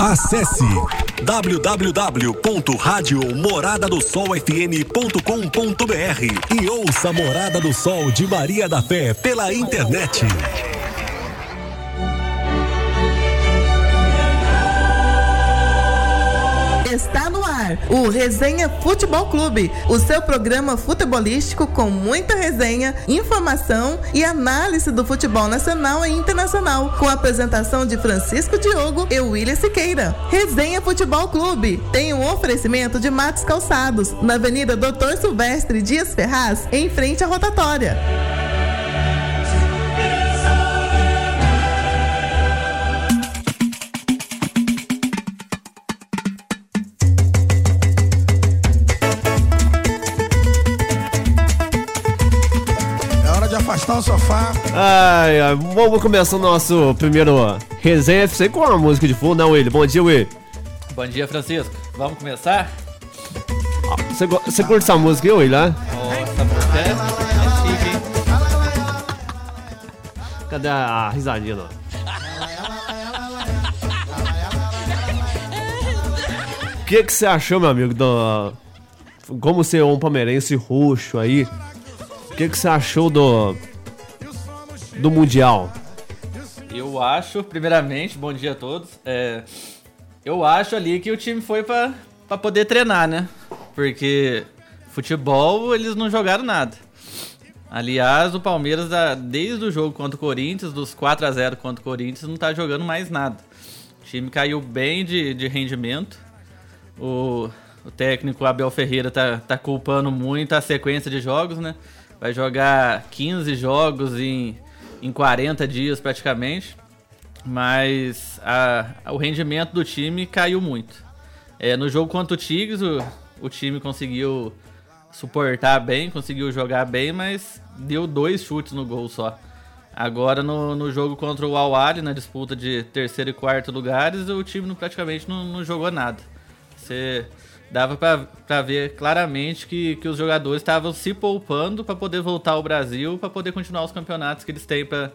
Acesse www.radiomoradadosolfm.com.br e ouça Morada do Sol de Maria da Fé pela internet. O Resenha Futebol Clube, o seu programa futebolístico com muita resenha, informação e análise do futebol nacional e internacional, com a apresentação de Francisco Diogo e William Siqueira. Resenha Futebol Clube tem um oferecimento de Matos Calçados, na Avenida Doutor Silvestre Dias Ferraz, em frente à rotatória. Hora de afastar o sofá. Ai, ai, vamos começar o nosso primeiro resenha FC com a música de fundo, né, Willi? Bom dia, Willi. Bom dia, Francisco. Vamos começar? Você, go- você curte essa música aí, Willi, né? Nossa, música é, é chique, hein? Cadê a, risadinha, não? O que que você achou, meu amigo, do... Como é um palmeirense roxo aí, o que que você achou do... Do Mundial? Eu acho, primeiramente, bom dia a todos. É, eu acho ali que o time foi pra poder treinar, né? Porque futebol eles não jogaram nada. Aliás, o Palmeiras, desde o jogo contra o Corinthians, dos 4 a 0 contra o Corinthians, não tá jogando mais nada. O time caiu bem de, de rendimento. O, o técnico Abel Ferreira tá, tá culpando muito a sequência de jogos, né? Vai jogar 15 jogos em, em 40 dias praticamente. Mas a- o rendimento do time caiu muito. É, no jogo contra o Tigres, o, o time conseguiu suportar bem, conseguiu jogar bem, mas deu dois chutes no gol só. Agora no, no jogo contra o Al-Ahly, na disputa de terceiro e quarto lugares, o time praticamente não, não jogou nada. Você dava pra ver claramente que, que os jogadores estavam se poupando para poder voltar ao Brasil, para poder continuar os campeonatos que eles têm para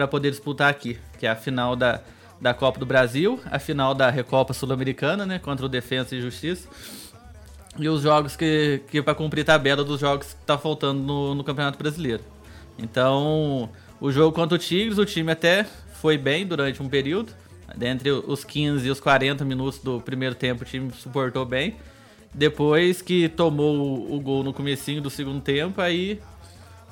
para poder disputar aqui, que é a final da, da Copa do Brasil, a final da Recopa Sul-Americana, né, contra o Defensa e Justiça, e os jogos que, que para cumprir tabela dos jogos que tá faltando no, no Campeonato Brasileiro. Então, o jogo contra o Tigres, o time até foi bem durante um período, dentre os 15 e os 40 minutos do primeiro tempo, o time suportou bem. Depois que tomou o, gol no comecinho do segundo tempo, aí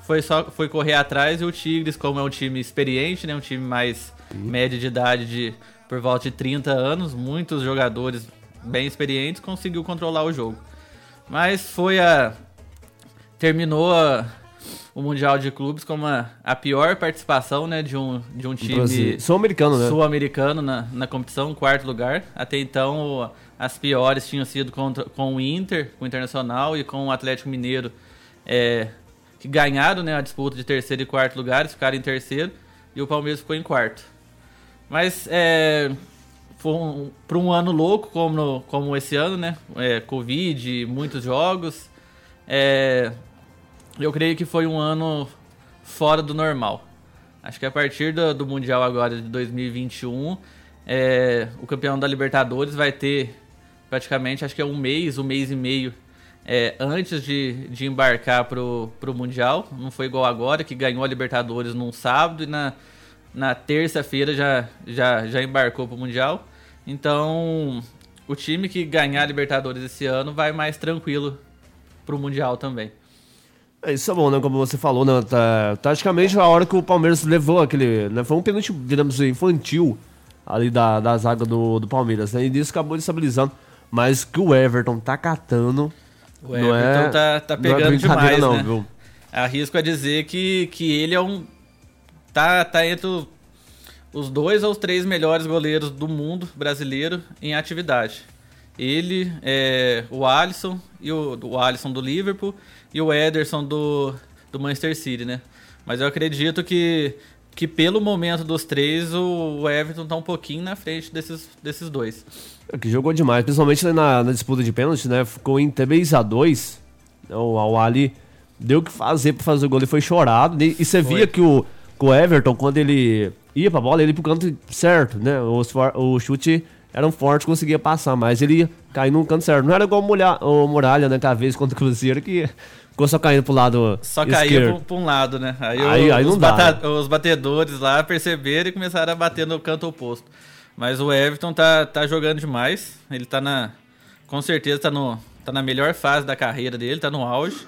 foi só foi correr atrás e o Tigres, como é um time experiente, né, um time mais médio de idade de por volta de 30 anos, muitos jogadores bem experientes, conseguiu controlar o jogo. Mas foi a terminou a- o Mundial de Clubes como a, a pior participação, né, de um de um time. Sul-americano, né? sul-americano na, na competição, quarto lugar. Até então, as piores tinham sido contra, com o Inter, com o Internacional e com o Atlético Mineiro, é, que ganharam né, a disputa de terceiro e quarto lugares, ficaram em terceiro, e o Palmeiras ficou em quarto. Mas é, foi um, para um ano louco como, no- como esse ano, né? É, Covid, muitos jogos. É, eu creio que foi um ano fora do normal. Acho que a partir do, do Mundial agora de 2021, é, o campeão da Libertadores vai ter praticamente, acho que é um mês, um mês e meio é, antes de, de embarcar pro, pro Mundial. Não foi igual agora, que ganhou a Libertadores num sábado e na, na terça-feira já, já, já embarcou pro Mundial. Então, o time que ganhar a Libertadores esse ano vai mais tranquilo pro Mundial também. É, isso é bom, né? Como você falou, né? Tá, taticamente, a hora que o Palmeiras levou aquele. Né, foi um pênalti, digamos, infantil ali da, da zaga do, do Palmeiras, né? E isso acabou destabilizando. Mas que o Everton tá catando. O é- Everton tá, tá não é pegando demais, não, né? viu? Arrisco a dizer que, que ele é um. Tá, tá entre os dois ou os três melhores goleiros do mundo brasileiro em atividade. Ele, é, o Alisson, e o, o Alisson do Liverpool e o Ederson do, do Manchester City, né? Mas eu acredito que, que pelo momento dos três, o, o Everton tá um pouquinho na frente desses, desses dois. É, Que jogou demais, principalmente na, na disputa de pênalti, né? Ficou em 3x2. O Al Ali deu o que fazer pra fazer o gol, ele foi chorado. E e você Foi. via que o, que o Everton, quando ele ia pra bola, ele ia pro canto certo, né? O, o chute eram fortes, conseguia passar, mas ele ia cair num canto certo. Não era igual o o Muralha né, que a vez contra o Cruzeiro, que ficou só caindo pro lado Só caía pra, pra um lado, né? Aí, Aí- o- aí os, dá, bata- os batedores lá perceberam e começaram a bater no canto oposto. Mas o Everton tá, tá jogando demais. Ele tá na. Com certeza tá, no, tá na melhor fase da carreira dele, tá no auge.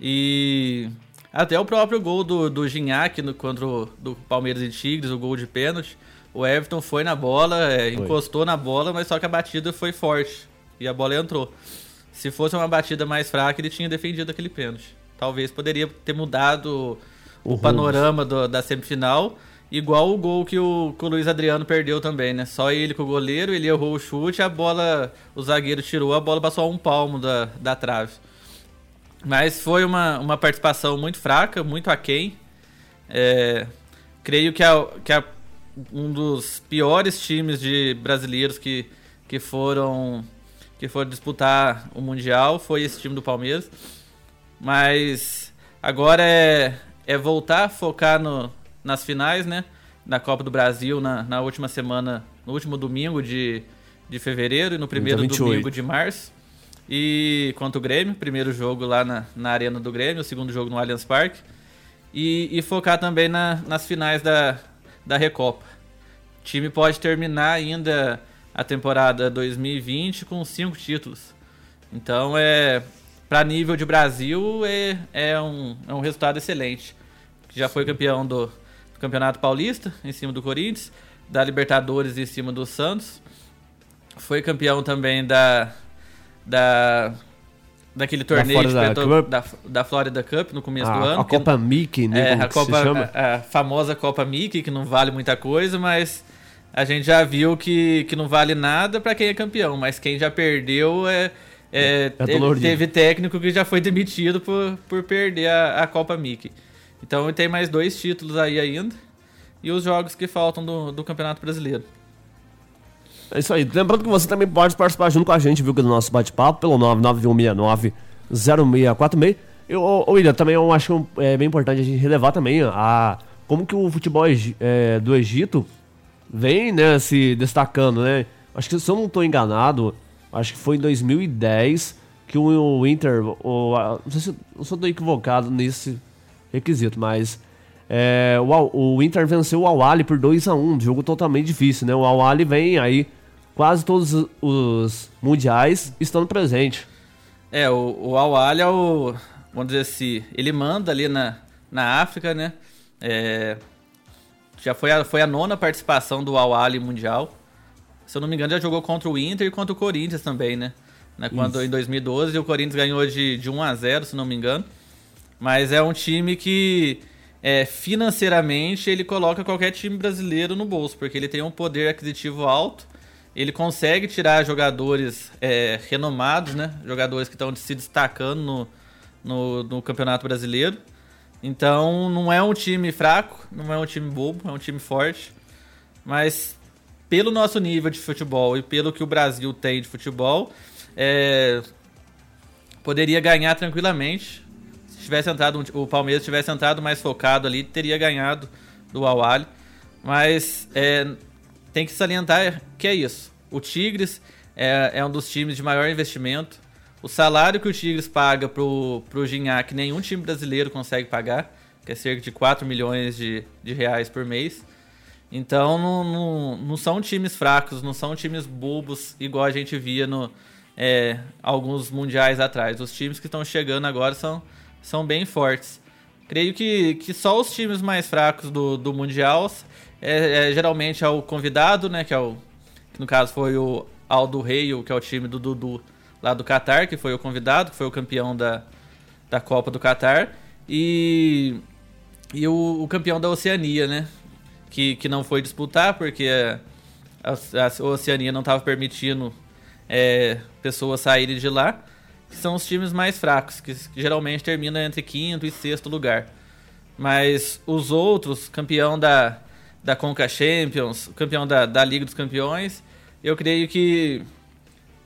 E até o próprio gol do, do Gignac no, contra o do Palmeiras e Tigres, o gol de pênalti. O Everton foi na bola, é, encostou na bola, mas só que a batida foi forte. E a bola entrou. Se fosse uma batida mais fraca, ele tinha defendido aquele pênalti. Talvez poderia ter mudado o, O panorama do- da semifinal, igual o gol que o, que o Luiz Adriano perdeu também, né? Só ele com o goleiro, ele errou o chute, a bola, o zagueiro tirou, a bola passou a um palmo da, da trave. Mas foi uma, uma participação muito fraca, muito aquém. É, creio que, a, que a, um dos piores times de brasileiros que, que foram que foram disputar o Mundial foi esse time do Palmeiras. Mas agora é, é voltar a focar no, nas finais, né? Na Copa do Brasil, na, na última semana, no último domingo de, de fevereiro e no primeiro 28. domingo de março. E contra o Grêmio, primeiro jogo lá na, na Arena do Grêmio, o segundo jogo no Allianz Parque. E, e focar também na- nas finais da, da Recopa. O time pode terminar ainda a temporada 2020 com cinco títulos. Então, é para nível de Brasil, é, é, um, é um resultado excelente. Já foi campeão do, do Campeonato Paulista, em cima do Corinthians, da Libertadores, em cima do Santos. Foi campeão também da, da daquele torneio que Florida Cup. da, da Florida Cup no começo do A, ano. a Copa Mickey, né? é, a, Copa, a, a famosa Copa Mickey, que não vale muita coisa, mas a gente já viu que, que não vale nada pra quem é campeão. Mas quem já perdeu é. é, É teve, dolorido. teve técnico que já foi demitido por, por perder a, a Copa Mickey. Então tem mais dois títulos aí ainda. E os jogos que faltam do, do Campeonato Brasileiro. É isso aí. Lembrando que você também pode participar junto com a gente, viu, do nosso bate-papo, pelo 991690646. Eu, ô, William, também eu acho que é bem importante a gente relevar também a como que o futebol é, do Egito vem, né, se destacando, né? Acho que se eu não estou enganado, acho que foi em 2010 que o, Inter, o, não sei se eu estou equivocado nesse requisito, mas é, o, o Inter venceu o Al-Ali por 2 a 1 um jogo totalmente difícil, né? O Al-Ali vem aí, quase todos os- mundiais estando presente. É, o, o Al-Ali é o. Vamos dizer assim, ele manda ali na, na África, né? É, já foi a, foi a nona participação do Al-Ali Mundial. Se eu não me engano, já jogou contra o Inter e contra o Corinthians também, né? né? Quando em 2012 o Corinthians ganhou de, de 1 a 0 se não me engano. Mas é um time que é, financeiramente ele coloca qualquer time brasileiro no bolso, porque ele tem um poder aquisitivo alto. Ele consegue tirar jogadores é, renomados, né? Jogadores que estão se destacando no, no, no Campeonato Brasileiro. Então não é um time fraco, não é um time bobo, é um time forte. Mas pelo nosso nível de futebol e pelo que o Brasil tem de futebol, é, poderia ganhar tranquilamente. Se tivesse entrado, o Palmeiras tivesse entrado mais focado ali, teria ganhado do Al Mas é, tem que salientar que é isso. O Tigres é, é um dos times de maior investimento. O salário que o Tigres paga pro, pro Gignac, nenhum time brasileiro consegue pagar, que é cerca de 4 milhões de, de reais por mês. Então não, não, não são times fracos, não são times bobos, igual a gente via no é, alguns mundiais atrás. Os times que estão chegando agora são, são bem fortes. Creio que, que só os times mais fracos do, do Mundial é, é, geralmente é o convidado, né? Que é o. Que no caso foi o Aldo Rei, que é o time do Dudu lá do Qatar, que foi o convidado, que foi o campeão da, da Copa do Qatar. E, e o, o campeão da Oceania, né? Que, que não foi disputar porque a, a Oceania não estava permitindo é, pessoas saírem de lá. Que são os times mais fracos, que, geralmente terminam entre quinto e sexto lugar. Mas os outros, campeão da, da Conca Champions, campeão da, da Liga dos Campeões, eu creio que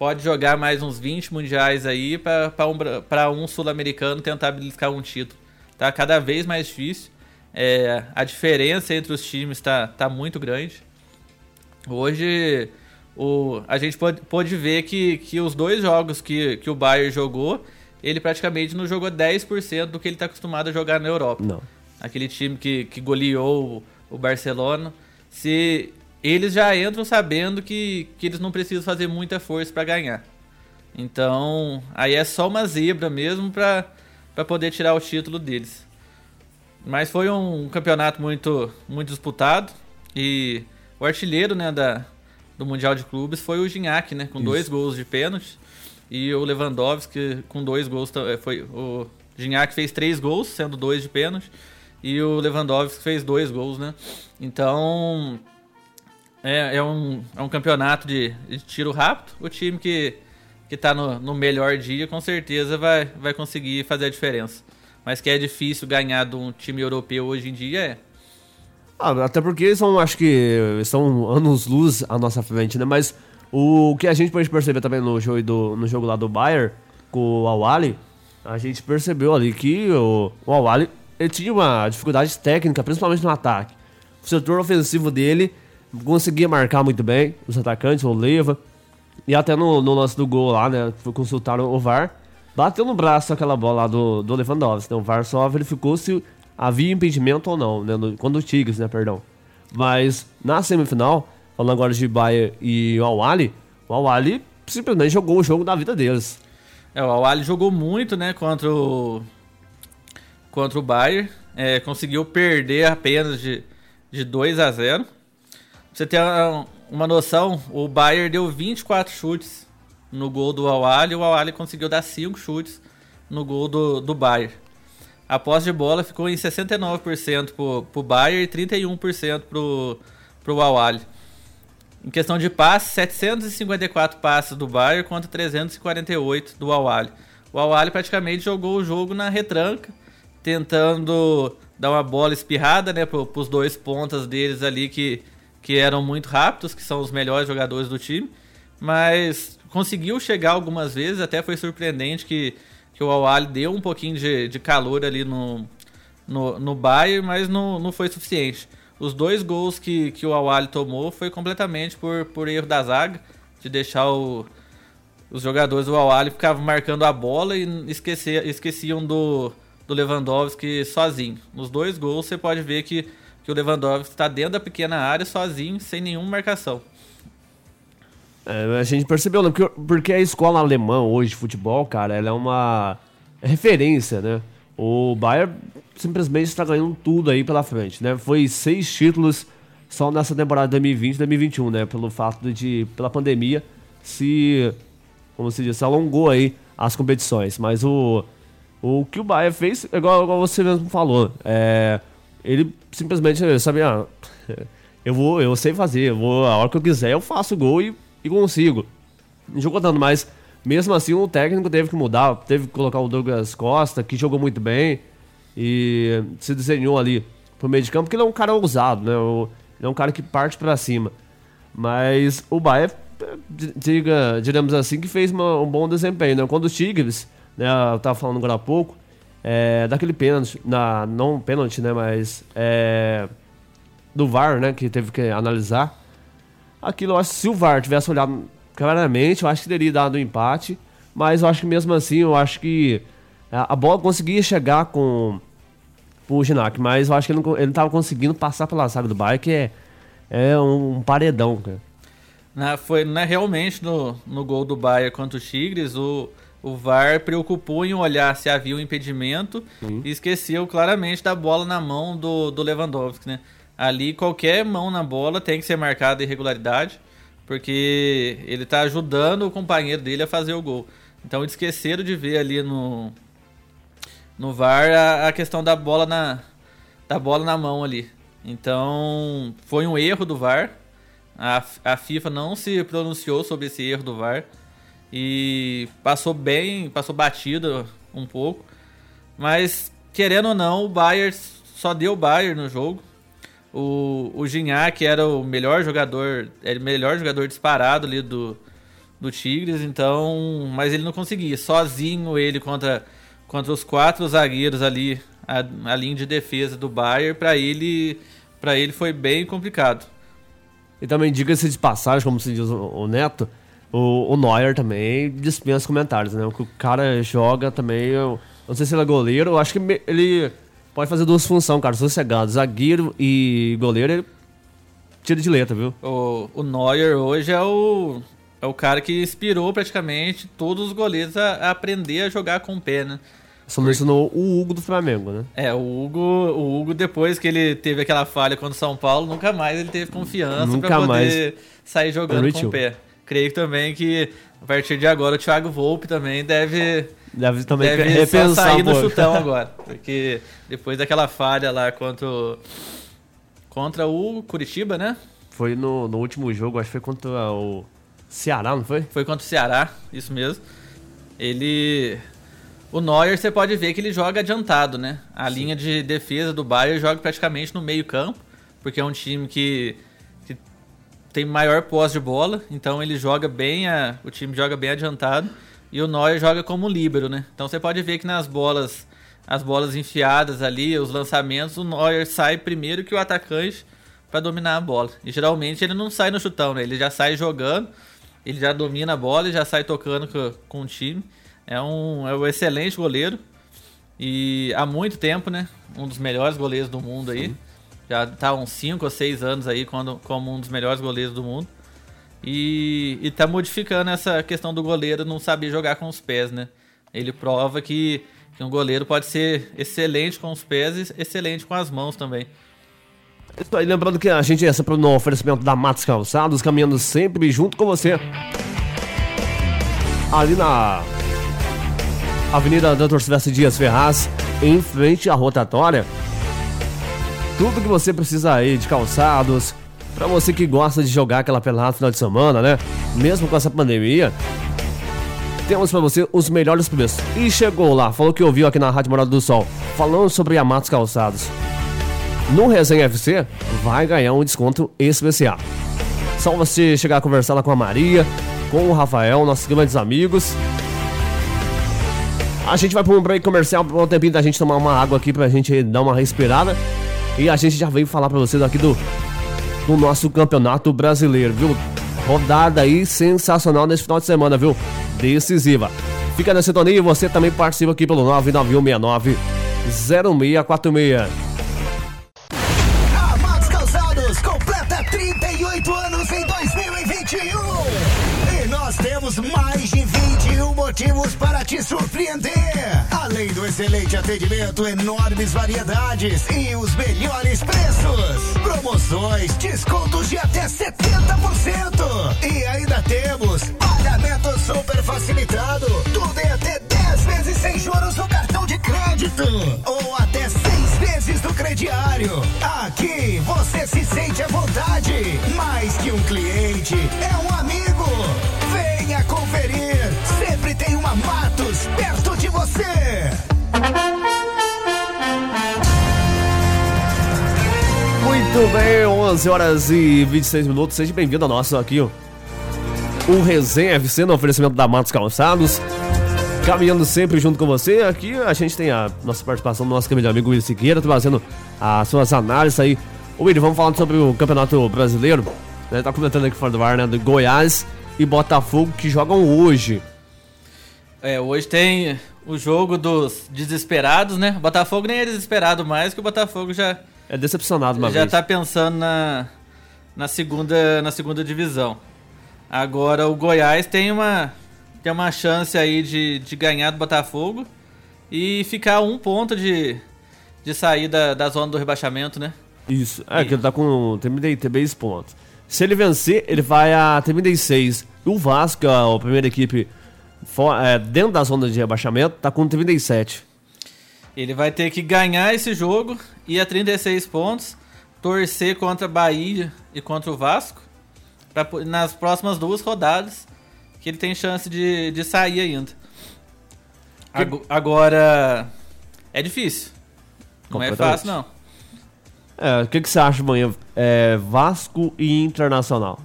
pode jogar mais uns 20 mundiais aí para um, pra um sul-americano tentar beliscar um título. Tá cada vez mais difícil. É, a diferença entre os times tá, tá muito grande. Hoje o, a gente pode, pode ver que, que os dois jogos que, que o Bayern jogou, ele praticamente não jogou 10% do que ele está acostumado a jogar na Europa. Não. Aquele time que, que goleou o, o Barcelona. Se eles já entram sabendo que, que eles não precisam fazer muita força para ganhar. Então, aí é só uma zebra mesmo para poder tirar o título deles. Mas foi um campeonato muito, muito disputado e o artilheiro né, da, do Mundial de Clubes foi o Gignac, né, com Isso. dois gols de pênalti e o Lewandowski com dois gols. Eh, foi o Gignac fez três gols, sendo dois de pênalti, e o Lewandowski fez dois gols, né? Então é, é, um, é um campeonato de, de tiro rápido. O time que, que tá no, no melhor dia com certeza vai, vai conseguir fazer a diferença. Mas que é difícil ganhar de um time europeu hoje em dia é. Ah, até porque são, acho que são anos luz à nossa frente, né? Mas o que a gente pode perceber também no jogo, do, no jogo lá do Bayern com o Awali, a gente percebeu ali que o, o Awali ele tinha uma dificuldade técnica, principalmente no ataque. O setor ofensivo dele conseguia marcar muito bem os atacantes, o Leva. E até no, no lance do gol lá, né? Foi consultar o VAR. Bateu no braço aquela bola lá do, do Lewandowski. Né, o VAR só verificou se havia impedimento ou não, né? No, quando o Tigres, né? Perdão. Mas na semifinal, falando agora de Bayern e o Awali, o Awali simplesmente jogou o jogo da vida deles. É, o Awali jogou muito, né? Contra o, contra o Bayern. É, conseguiu perder apenas de, de 2 a 0 você ter uma noção, o Bayern deu 24 chutes no gol do Awali o Awali conseguiu dar 5 chutes no gol do, do Bayern. A posse de bola ficou em 69% pro, pro Bayern e 31% pro, pro Awali. Em questão de passes, 754 passes do Bayern contra 348 do Awali. O Awali praticamente jogou o jogo na retranca, tentando dar uma bola espirrada né, para os dois pontas deles ali que que eram muito rápidos, que são os melhores jogadores do time, mas conseguiu chegar algumas vezes, até foi surpreendente que, que o Awali deu um pouquinho de, de calor ali no, no, no Bayern, mas não, não foi suficiente. Os dois gols que, que o Awali tomou foi completamente por, por erro da zaga, de deixar o, os jogadores do Awali ficavam marcando a bola e esquecia, esqueciam do, do Lewandowski sozinho. Nos dois gols você pode ver que que o Lewandowski está dentro da pequena área sozinho, sem nenhuma marcação. É, a gente percebeu, né? Porque, porque a escola alemã hoje de futebol, cara, ela é uma referência, né? O Bayern simplesmente está ganhando tudo aí pela frente, né? Foi seis títulos só nessa temporada 2020 2021, né? Pelo fato de, pela pandemia, se, como se diz, se alongou aí as competições. Mas o, o que o Bayern fez, igual, igual você mesmo falou, é, ele simplesmente, sabe, ah, eu vou, eu sei fazer, eu vou, a hora que eu quiser eu faço gol e, e consigo. Não jogou tanto, mas mesmo assim o técnico teve que mudar, teve que colocar o Douglas Costa, que jogou muito bem e se desenhou ali pro meio de campo, porque ele é um cara ousado, né? Ele é um cara que parte para cima. Mas o Bahia, diga, digamos assim, que fez uma, um bom desempenho, né? Quando os Tigres, né, eu tava falando agora há pouco, é, daquele pênalti, na, não pênalti, né, mas é, do VAR, né, que teve que analisar. Aquilo, eu acho se o VAR tivesse olhado claramente, eu acho que teria dado um empate, mas eu acho que mesmo assim, eu acho que a, bola conseguia chegar com, o Ginac, mas eu acho que ele não, ele não tava conseguindo passar pela saga do Bayern, que é, é um, um paredão, cara. Na, foi né, realmente no, no gol do Bayern contra o Tigres, o, o VAR preocupou em olhar se havia um impedimento uhum. e esqueceu claramente da bola na mão do, do Lewandowski, né? Ali qualquer mão na bola tem que ser marcada irregularidade, porque ele está ajudando o companheiro dele a fazer o gol. Então eles esqueceram de ver ali no no VAR a, a questão da bola na da bola na mão ali. Então foi um erro do VAR. A, a FIFA não se pronunciou sobre esse erro do VAR e passou bem, passou batido um pouco. Mas, querendo ou não, o Bayern só deu Bayern no jogo. O, o Gignac era o melhor jogador, era o melhor jogador disparado ali do, do Tigres, então, mas ele não conseguia, sozinho ele contra, contra os quatro zagueiros ali, a, a linha de defesa do Bayern, para ele, para ele foi bem complicado. E também, diga-se de passagem, como se diz o Neto, o, o Neuer também dispensa comentários, né? O que o cara joga também, eu não sei se ele é goleiro, eu acho que ele pode fazer duas funções, cara, sossegado. Zagueiro e goleiro, ele tira de letra, viu? O, o Neuer hoje é o, é o cara que inspirou praticamente todos os goleiros a, a aprender a jogar com o pé, né? Só mencionou o Hugo do Flamengo, né? É, o Hugo, o Hugo, depois que ele teve aquela falha contra o São Paulo, nunca mais ele teve confiança pra poder mais. sair jogando com Permitiu. o pé. Creio também que a partir de agora o Thiago Volpe também deve, Deve também deve repensar sair um no pouco. chutão agora. Porque depois daquela falha lá contra contra o Curitiba, né? Foi no, no último jogo, acho que foi contra o Ceará, não foi? Foi contra o Ceará, isso mesmo. Ele. O Neuer, você pode ver que ele joga adiantado, né? A linha de defesa do Bayern joga praticamente no meio-campo, porque é um time que tem maior posse de bola, então ele joga bem, a, o time joga bem adiantado, e o Neuer joga como líbero, né? Então você pode ver que nas bolas, as bolas enfiadas ali, os lançamentos, o Neuer sai primeiro que o atacante para dominar a bola. E geralmente ele não sai no chutão, né? Ele já sai jogando, ele já domina a bola e já sai tocando com, com o time. É um, é um excelente goleiro. E há muito tempo, né? Um dos melhores goleiros do mundo aí. Já tá uns 5 ou 6 anos aí quando, como um dos melhores goleiros do mundo. E, e tá modificando essa questão do goleiro não saber jogar com os pés, né? Ele prova que, que um goleiro pode ser excelente com os pés e excelente com as mãos também. Isso aí, lembrando que a gente é sempre no oferecimento da Matos Calçados, caminhando sempre junto com você. Ali na Avenida Doutor Silvestre Dias Ferraz, em frente à rotatória. Tudo que você precisa aí de calçados, pra você que gosta de jogar aquela pelada no final de semana, né? Mesmo com essa pandemia, temos pra você os melhores preços. E chegou lá, falou que ouviu aqui na Rádio Morada do Sol, falando sobre a Matos Calçados. No Resenha FC, vai ganhar um desconto especial. Só você chegar a conversar lá com a Maria, com o Rafael, nossos grandes amigos. A gente vai para um break comercial para um tempinho da gente tomar uma água aqui pra gente dar uma respirada. E a gente já veio falar pra vocês aqui do, do nosso campeonato brasileiro, viu? Rodada aí sensacional nesse final de semana, viu? Decisiva. Fica na sintonia e você também participa aqui pelo 99169 0646. Amados Calçados completa 38 anos em 2021. E nós temos mais de 21 motivos para te surpreender. Além do excelente atendimento, enormes variedades e os melhores preços. Promoções, descontos de até 70%. E ainda temos pagamento super facilitado. Tudo em até 10 vezes sem juros no cartão de crédito. Ou até 6 vezes no crediário. Aqui você se sente à vontade. Mais que um cliente, é um amigo. Venha conferir. Muito bem, 11 horas e 26 minutos. Seja bem-vindo ao nosso aqui, ó. O Resenha FC no oferecimento da Matos Calçados. Caminhando sempre junto com você. Aqui a gente tem a nossa participação do nosso querido amigo Willi Siqueira, trazendo as suas análises aí. Ô Willi, vamos falar sobre o Campeonato Brasileiro. Né, tá comentando aqui fora do ar, né? Do Goiás e Botafogo que jogam hoje. É, hoje tem o jogo dos desesperados, né? O Botafogo nem é desesperado mais, que o Botafogo já, É decepcionado uma já vez. tá pensando na, na, segunda, na segunda divisão. Agora o Goiás tem uma, tem uma chance aí de, de ganhar do Botafogo e ficar um ponto de, de sair da, da zona do rebaixamento, né? Isso. É, que ele tá com 36 pontos. Se ele vencer, ele vai a 36. E o Vasco, a primeira equipe fo- é, dentro da zona de rebaixamento, tá com 37. Ele vai ter que ganhar esse jogo e a 36 pontos, torcer contra Bahia e contra o Vasco pra, nas próximas duas rodadas que ele tem chance de, de sair ainda. Ago- Agora é difícil. Não é fácil não. É, o que, que você acha amanhã? É, Vasco e Internacional.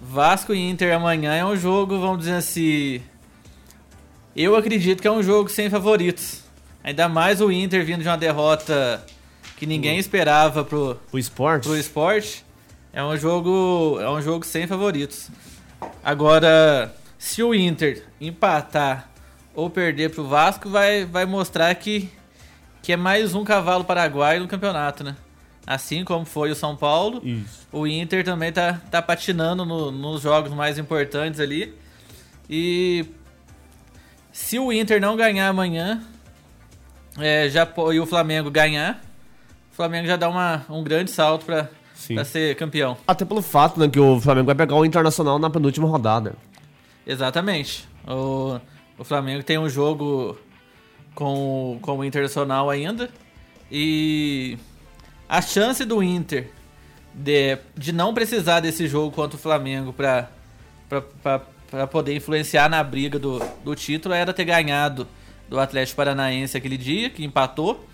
Vasco e Inter amanhã é um jogo, vamos dizer assim. Eu acredito que é um jogo sem favoritos. Ainda mais o Inter vindo de uma derrota que ninguém esperava pro, O esporte? pro esporte. É um jogo, é um jogo sem favoritos. Agora, se o Inter empatar ou perder pro Vasco, vai, vai mostrar que, que é mais um cavalo paraguaio no campeonato, né? Assim como foi o São Paulo, Isso. o Inter também tá, tá patinando no- nos jogos mais importantes ali. E se o Inter não ganhar amanhã, é, já, e o Flamengo ganhar, Flamengo já dá uma, um grande salto pra ser campeão. Até pelo fato, né, que o Flamengo vai pegar o Internacional na penúltima rodada. Exatamente. O, o Flamengo tem um jogo com, o- com o Internacional ainda. E a chance do Inter de, de não precisar desse jogo contra o Flamengo pra, pra, pra, pra poder influenciar na briga do, do título era ter ganhado do Atlético Paranaense aquele dia, que empatou,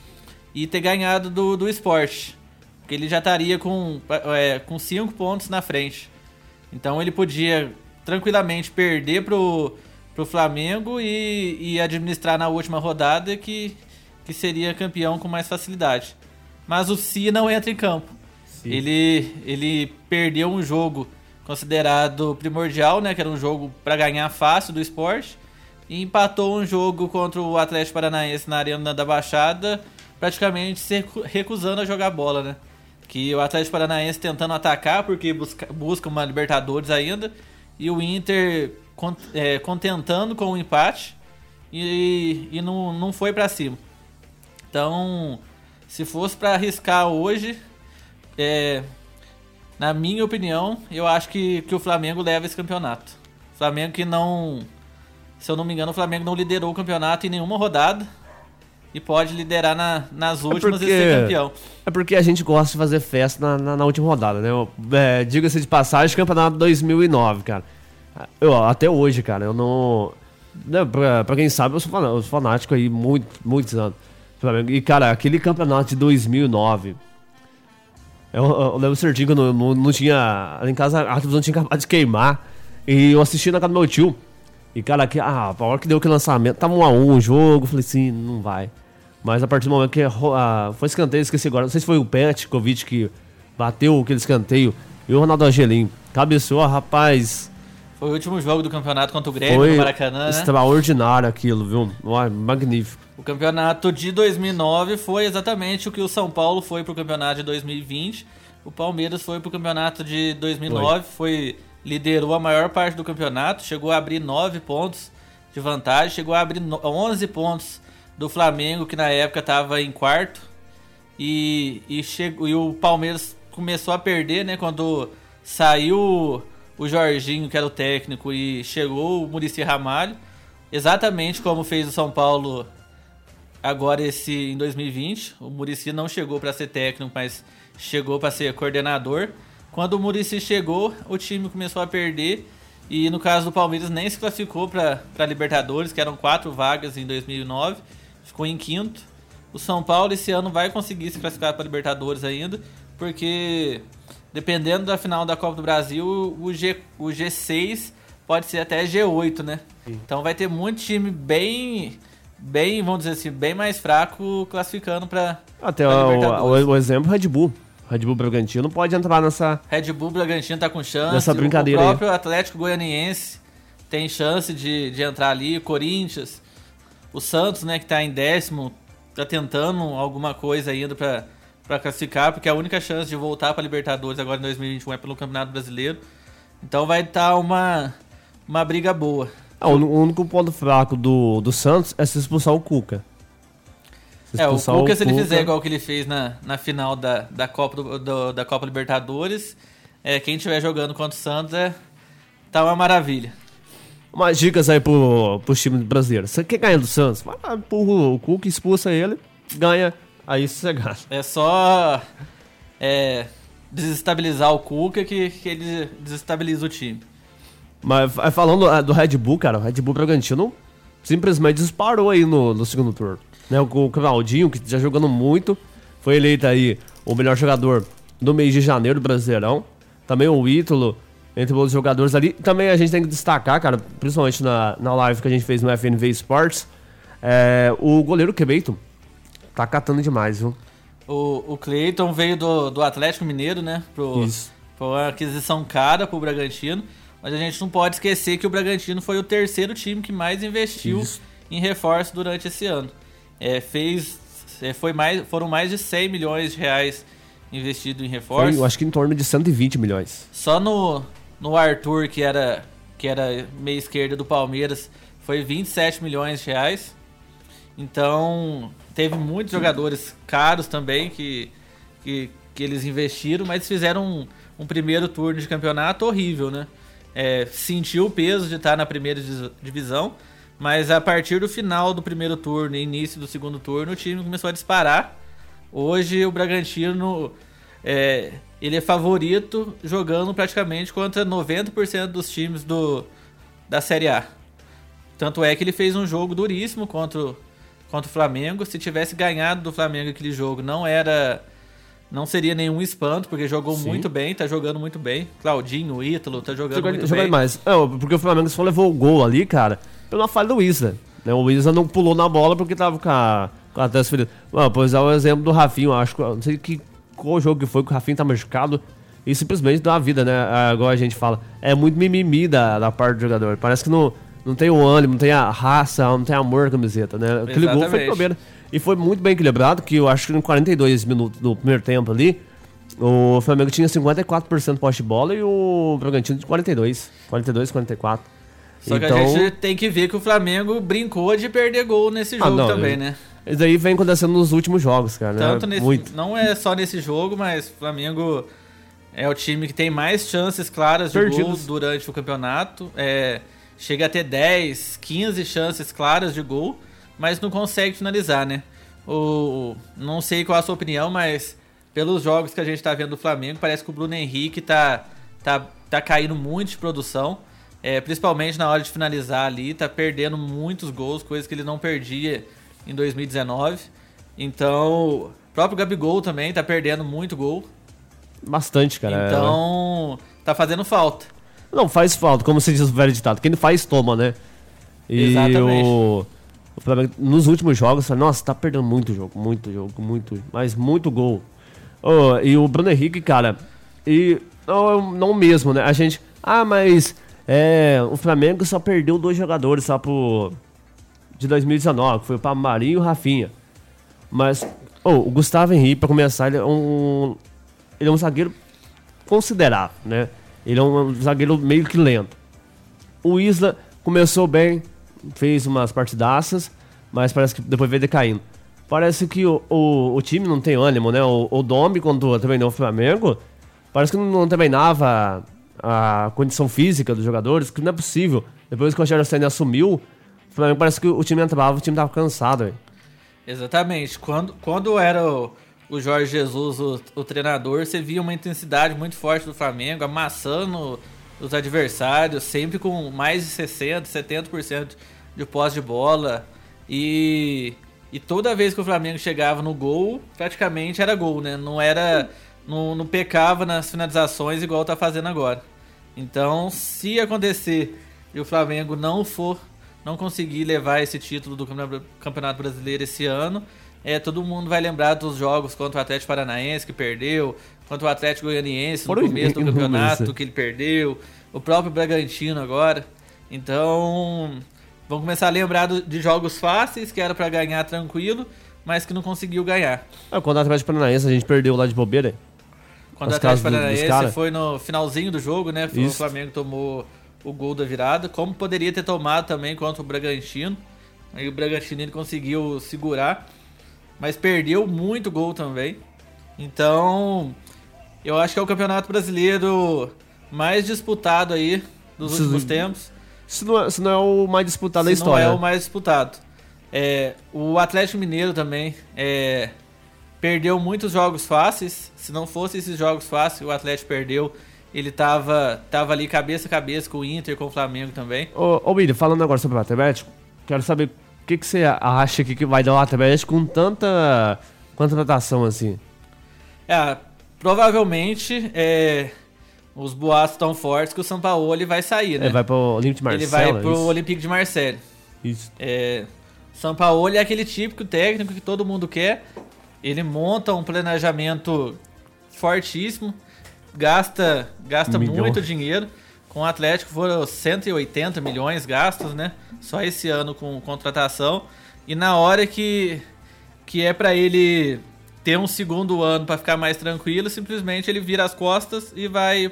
e ter ganhado do, do esporte. Porque ele já estaria com, é, com cinco pontos na frente. Então ele podia tranquilamente perder pro, pro Flamengo e, e administrar na última rodada que, que seria campeão com mais facilidade. Mas o Si não entra em campo. Ele, ele perdeu um jogo considerado primordial, né? Que era um jogo para ganhar fácil do esporte. E empatou um jogo contra o Atlético Paranaense na Arena da Baixada, praticamente se recu- recusando a jogar bola, né? Que o Atlético Paranaense tentando atacar, porque busca, busca uma Libertadores ainda, e o Inter con- é, contentando com o empate e, e não, não foi pra cima. Então, se fosse pra arriscar hoje, é, na minha opinião, eu acho que, que o Flamengo leva esse campeonato. Flamengo que não. Se eu não me engano, o Flamengo não liderou o campeonato em nenhuma rodada. E pode liderar na- nas últimas e porque- ser campeão. É porque a gente gosta de fazer festa na, na- na última rodada, né? É, Diga-se de passagem, campeonato 2009, cara. Eu, até hoje, cara, eu não. Né, pra, pra quem sabe, eu sou eu sou fanático aí muito, muitos anos. E, cara, aquele campeonato de 2009. Eu, eu lembro certinho que eu não, não, não tinha. Em casa a televisão tinha acabado de queimar. E eu assisti na casa do meu tio. E, cara, que, ah, a hora que deu aquele lançamento, tava um a um o jogo. eu Falei assim, não vai. Mas a partir do momento que ro- ah, foi escanteio, esqueci agora. Não sei se foi o Petkovic que bateu aquele escanteio. E o Ronaldo Angelim cabeceou, rapaz. Foi o último jogo do campeonato contra o Grêmio Foi no Maracanã, né? extraordinário aquilo, viu? Ué, magnífico. O campeonato de 2009 foi exatamente o que o São Paulo foi pro campeonato de 2020. O Palmeiras foi pro campeonato de 2009, foi liderou a maior parte do campeonato, chegou a abrir 9 pontos de vantagem, chegou a abrir no- 11 pontos do Flamengo, que na época estava em quarto. E, e, chegou, e o Palmeiras começou a perder, né? Quando saiu o Jorginho, que era o técnico, e chegou o Murici Ramalho. Exatamente como fez o São Paulo agora esse em 2020. O Murici não chegou para ser técnico, mas chegou para ser coordenador. Quando o Murici chegou, o time começou a perder. E no caso do Palmeiras, nem se classificou para Libertadores, que eram quatro vagas em 2009. Ficou em quinto. O São Paulo esse ano vai conseguir se classificar para Libertadores ainda, porque dependendo da final da Copa do Brasil, o, G, o G6 pode ser até G8, né? Então vai ter muito time bem, bem, vamos dizer assim, bem mais fraco classificando para Até o, o, o exemplo Red Bull. Red Bull Bragantino pode entrar nessa. Red Bull Bragantino tá com chance. Nessa brincadeira O aí. próprio Atlético Goianiense tem chance de, de entrar ali. Corinthians. O Santos, né, que tá em décimo, tá tentando alguma coisa ainda pra, pra classificar, porque a única chance de voltar pra Libertadores agora em 2021 é pelo Campeonato Brasileiro. Então vai estar uma, uma briga boa. Ah, o o único ponto fraco do, do Santos é se expulsar o Cuca. Se É, o Cuca, se ele fizer igual que ele fez na, na final da, da, Copa do- do- da Copa Libertadores, é, quem estiver jogando contra o Santos é, tá uma maravilha. Umas dicas aí pro, pro time brasileiro. Você quer ganhar do Santos? Vai lá, empurra o Cuca, expulsa ele, ganha, aí você gasta. É só é, desestabilizar o Cuca que, que ele desestabiliza o time. Mas fa- falando ah, do Red Bull, cara, o Red Bull Bragantino simplesmente disparou aí no, no segundo turno. Né, o, o Claudinho, que já jogando muito, foi eleito aí o melhor jogador do mês de janeiro do Brasileirão. Também o Ítalo, entre outros jogadores ali. Também a gente tem que destacar, cara, principalmente na, na live que a gente fez no FNV Sports, é, o goleiro Quebeito tá catando demais, viu? O, o Cleiton veio do, do Atlético Mineiro, né? Pro, Isso. Foi uma aquisição cara pro Bragantino, mas a gente não pode esquecer que o Bragantino foi o terceiro time que mais investiu Isso. em reforço durante esse ano. É, fez, é, foi mais, foram mais de 100 milhões de reais investidos em Foi, reforço. eu acho que em torno de 120 milhões. Só no, no Arthur, que era, que era meia esquerda do Palmeiras, foi 27 milhões de reais. Então, teve muitos jogadores caros também que, que, que eles investiram, mas fizeram um, um primeiro turno de campeonato horrível, né? É, sentiu o peso de estar na primeira divisão, mas a partir do final do primeiro turno e início do segundo turno, o time começou a disparar. Hoje o Bragantino é, ele é favorito jogando praticamente contra 90% dos times do, da Série A. Tanto é que ele fez um jogo duríssimo contra, o- contra o Flamengo. Se tivesse ganhado do Flamengo aquele jogo, não era. Não seria nenhum espanto, porque jogou Sim. muito bem, tá jogando muito bem. Claudinho, Ítalo, tá jogando Jogou, muito jogou bem. demais. É, porque o Flamengo só levou o gol ali, cara, pela falha do Isla. Né? O Isla não pulou na bola porque tava com a, com a testa ferida. Mano, pois é o exemplo do Rafinho, acho que. Não sei que, qual jogo que foi que o Rafinho tá machucado. E simplesmente dá a vida, né? Agora a gente fala. É muito mimimi da, da parte do jogador. Parece que não, não tem o ânimo, não tem a raça, não tem amor na camiseta, né? Aquele gol foi bobeira. E foi muito bem equilibrado, que eu acho que em 42 minutos do primeiro tempo ali, o Flamengo tinha 54% de posse de bola e o Bragantino de 42. 42, 44. Só que a gente tem que ver que o Flamengo brincou de perder gol nesse Ah, jogo não, também, eu- né? Isso aí vem acontecendo nos últimos jogos, cara. né? Tanto nesse, Muito. não é só nesse jogo, mas o Flamengo é o time que tem mais chances claras de gol durante o campeonato. É, chega a ter 10, 15 chances claras de gol, mas não consegue finalizar, né? O, não sei qual a sua opinião, mas pelos jogos que a gente tá vendo do Flamengo, parece que o Bruno Henrique tá, tá, tá caindo muito de produção. É, principalmente na hora de finalizar ali, tá perdendo muitos gols, coisas que ele não perdia em 2019. Então, o próprio Gabigol também tá perdendo muito gol. Bastante, cara. Então, tá fazendo falta. Não, faz falta, como se diz o velho ditado. Quem faz, toma, né? E Exatamente. o, o Flamengo, nos últimos jogos, nossa, tá perdendo muito jogo, muito jogo, muito, mas muito gol. Ô, e o Bruno Henrique, cara, e não, não mesmo, né? A gente, ah, mas é, o Flamengo só perdeu dois jogadores só pro de 2019, que foi Pablo Marinho e Rafinha. Mas, ô, o Gustavo Henrique, pra começar, ele é um, ele é um zagueiro considerável, né? Ele é um zagueiro meio que lento. O Isla começou bem, fez umas partidaças, mas parece que depois veio decaindo. Parece que o, o, o time não tem ânimo, né? O, o Domi, quando treinou o Flamengo, parece que não, não treinava a, a condição física dos jogadores, que não é possível. Depois que o Rogério Senna assumiu, o Flamengo parece que o time entrava, o time tava cansado, velho. Exatamente. Quando, quando era o, Jorge Jesus o, o treinador, você via uma intensidade muito forte do Flamengo, amassando os adversários, sempre com mais de 60%, 70% de posse de bola. E, e toda vez que o Flamengo chegava no gol, praticamente era gol, né? Não era. Não, não pecava nas finalizações igual tá fazendo agora. Então, se acontecer e o Flamengo não for, não conseguir levar esse título do Campe- Campeonato Brasileiro esse ano, é, todo mundo vai lembrar dos jogos contra o Atlético Paranaense que perdeu, contra o Atlético Goianiense no começo do inúmeros, campeonato né? que ele perdeu, o próprio Bragantino agora. Então, vão começar a lembrar de jogos fáceis que era pra ganhar tranquilo, mas que não conseguiu ganhar. Ah, Quando o Atlético Paranaense a gente perdeu lá de bobeira, Quando o Atlético Paranaense foi no finalzinho do jogo, né? O. Flamengo tomou o gol da virada, como poderia ter tomado também contra o Bragantino. Aí o Bragantino ele conseguiu segurar, mas perdeu muito gol também. Então, eu acho que é o Campeonato Brasileiro mais disputado aí dos Isso- últimos tempos. Isso não é, isso não é o mais disputado da Se história. não é o mais disputado. É, o Atlético Mineiro também é, perdeu muitos jogos fáceis. Se não fosse esses jogos fáceis, o Atlético perdeu. Ele tava, tava ali cabeça a cabeça com o Inter, com o Flamengo também. Ô, ô William, falando agora sobre o Atlético, quero saber o que, que você acha que, vai dar o Atlético com tanta contratação assim. É, provavelmente é, os boatos estão fortes que o Sampaoli vai sair, né? É, vai pro Olímpico de Ele Marcelo. vai pro isso? Olympique de Marseille. Isso. É, Sampaoli é aquele típico técnico que todo mundo quer. Ele monta um planejamento fortíssimo. Gasta, gasta muito dinheiro. Com o Atlético foram 180 milhões gastos, né? Só esse ano com contratação. E na hora que, que é pra ele ter um segundo ano pra ficar mais tranquilo, simplesmente ele vira as costas e vai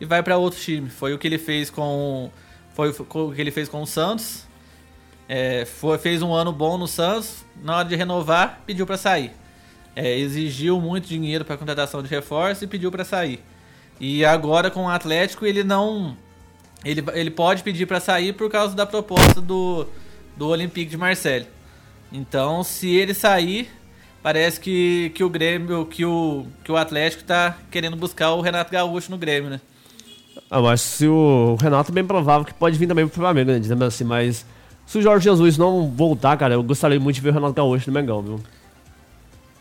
e vai para outro time. Foi o que ele fez com foi o que ele fez com o Santos. É, foi, fez um ano bom no Santos, na hora de renovar, pediu pra sair. É, exigiu muito dinheiro para contratação de reforço e pediu pra sair. E agora com o Atlético ele não ele, ele pode pedir pra sair por causa da proposta do, do Olympique de Marseille. Então, se ele sair, parece que, que o Grêmio, que o, que o Atlético tá querendo buscar o Renato Gaúcho no Grêmio, né? Ah, mas se o Renato é bem provável que pode vir também pro Flamengo, né? Dizendo assim, mas se o Jorge Jesus não voltar, cara, eu gostaria muito de ver o Renato Gaúcho no Mengão, viu?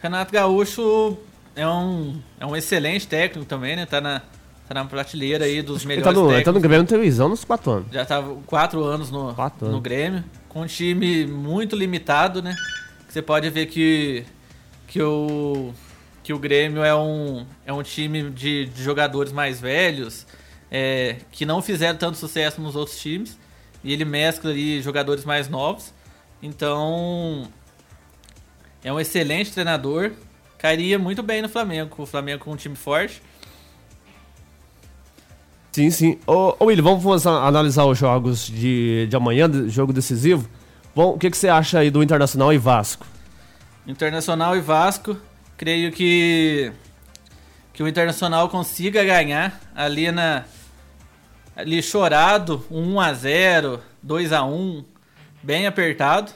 Renato Gaúcho é um, é um excelente técnico também, né? Tá na, tá na prateleira aí dos Ele melhores tá no, ele tá no técnicos. Grêmio televisão nos quatro anos. Já tá quatro anos no, Quatro no anos. Grêmio, com um time muito limitado, né? Você pode ver que, que, o, que o Grêmio é um, é um time de, de jogadores mais velhos, é, que não fizeram tanto sucesso nos outros times, e ele mescla ali jogadores mais novos. Então, é um excelente treinador, cairia muito bem no Flamengo, o Flamengo com um time forte. Sim, sim. Ô, ô Willi, vamos analisar os jogos de, de amanhã, jogo decisivo. Bom, o que, que você acha aí do Internacional e Vasco? Internacional e Vasco, creio que que o Internacional consiga ganhar ali na ali chorado, 1 a 0, 2 a 1, bem apertado,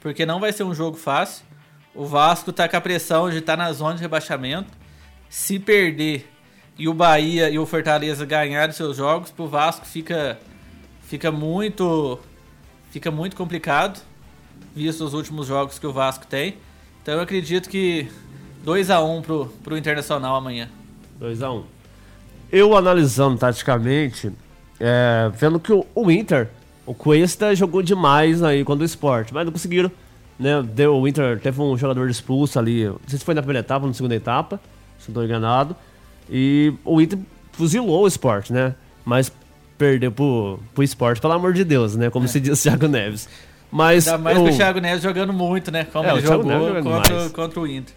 porque não vai ser um jogo fácil. O Vasco tá com a pressão de estar na zona de rebaixamento. Se perder e o Bahia e o Fortaleza ganharem seus jogos, pro Vasco fica fica muito fica muito complicado visto os últimos jogos que o Vasco tem. Então eu acredito que 2 a 1 pro, pro Internacional amanhã. 2x1. Eu analisando taticamente, é, vendo que o, o Inter, o Cuesta jogou demais aí contra o Sport, mas não conseguiram. Né? Deu, o Inter teve um jogador expulso ali, não sei se foi na primeira etapa ou na segunda etapa, se não estou enganado. E o Inter fuzilou o Sport, né? Mas perdeu pro, pro Sport, pelo amor de Deus, né? Como se diz o Thiago Neves. Mas Ainda mais eu, com o Thiago Neves jogando muito, né? Como É, ele jogou contra, contra o Inter.